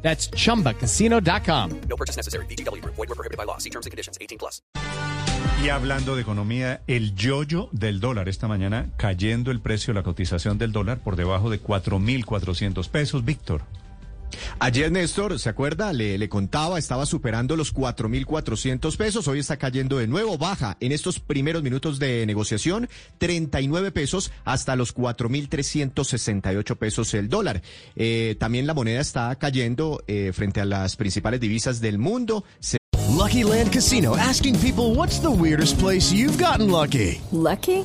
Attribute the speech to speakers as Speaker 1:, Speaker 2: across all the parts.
Speaker 1: That's chumbacasino.com.
Speaker 2: No purchase necessary. BGW. Void were prohibited by law. See terms and conditions. 18 plus.
Speaker 3: Y hablando de economía, el yoyo del dólar esta mañana cayendo el precio, la cotización del dólar por debajo de 4.400 pesos, Víctor.
Speaker 4: Ayer Néstor, ¿se acuerda? Le, le contaba, estaba superando los 4.400 pesos, hoy está cayendo de nuevo, baja en estos primeros minutos de negociación, 39 pesos hasta los 4.368 pesos el dólar. Eh, también la moneda está cayendo eh, frente a las principales divisas del mundo. Se
Speaker 5: Lucky Land Casino asking people what's the weirdest place you've gotten lucky?
Speaker 6: Lucky?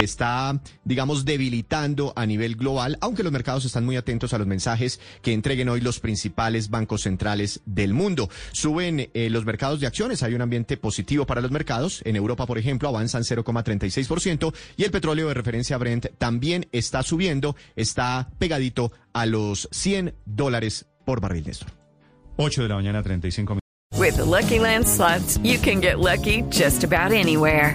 Speaker 4: Está, digamos, debilitando a nivel global, aunque los mercados están muy atentos a los mensajes que entreguen hoy los principales bancos centrales del mundo. Suben eh, los mercados de acciones, hay un ambiente positivo para los mercados. En Europa, por ejemplo, avanzan 0,36% y el petróleo de referencia Brent también está subiendo, está pegadito a los 100 dólares por barril, Néstor.
Speaker 3: 8 de la mañana, 35 minutos.
Speaker 7: With the Lucky Land slots, you can get lucky just about anywhere.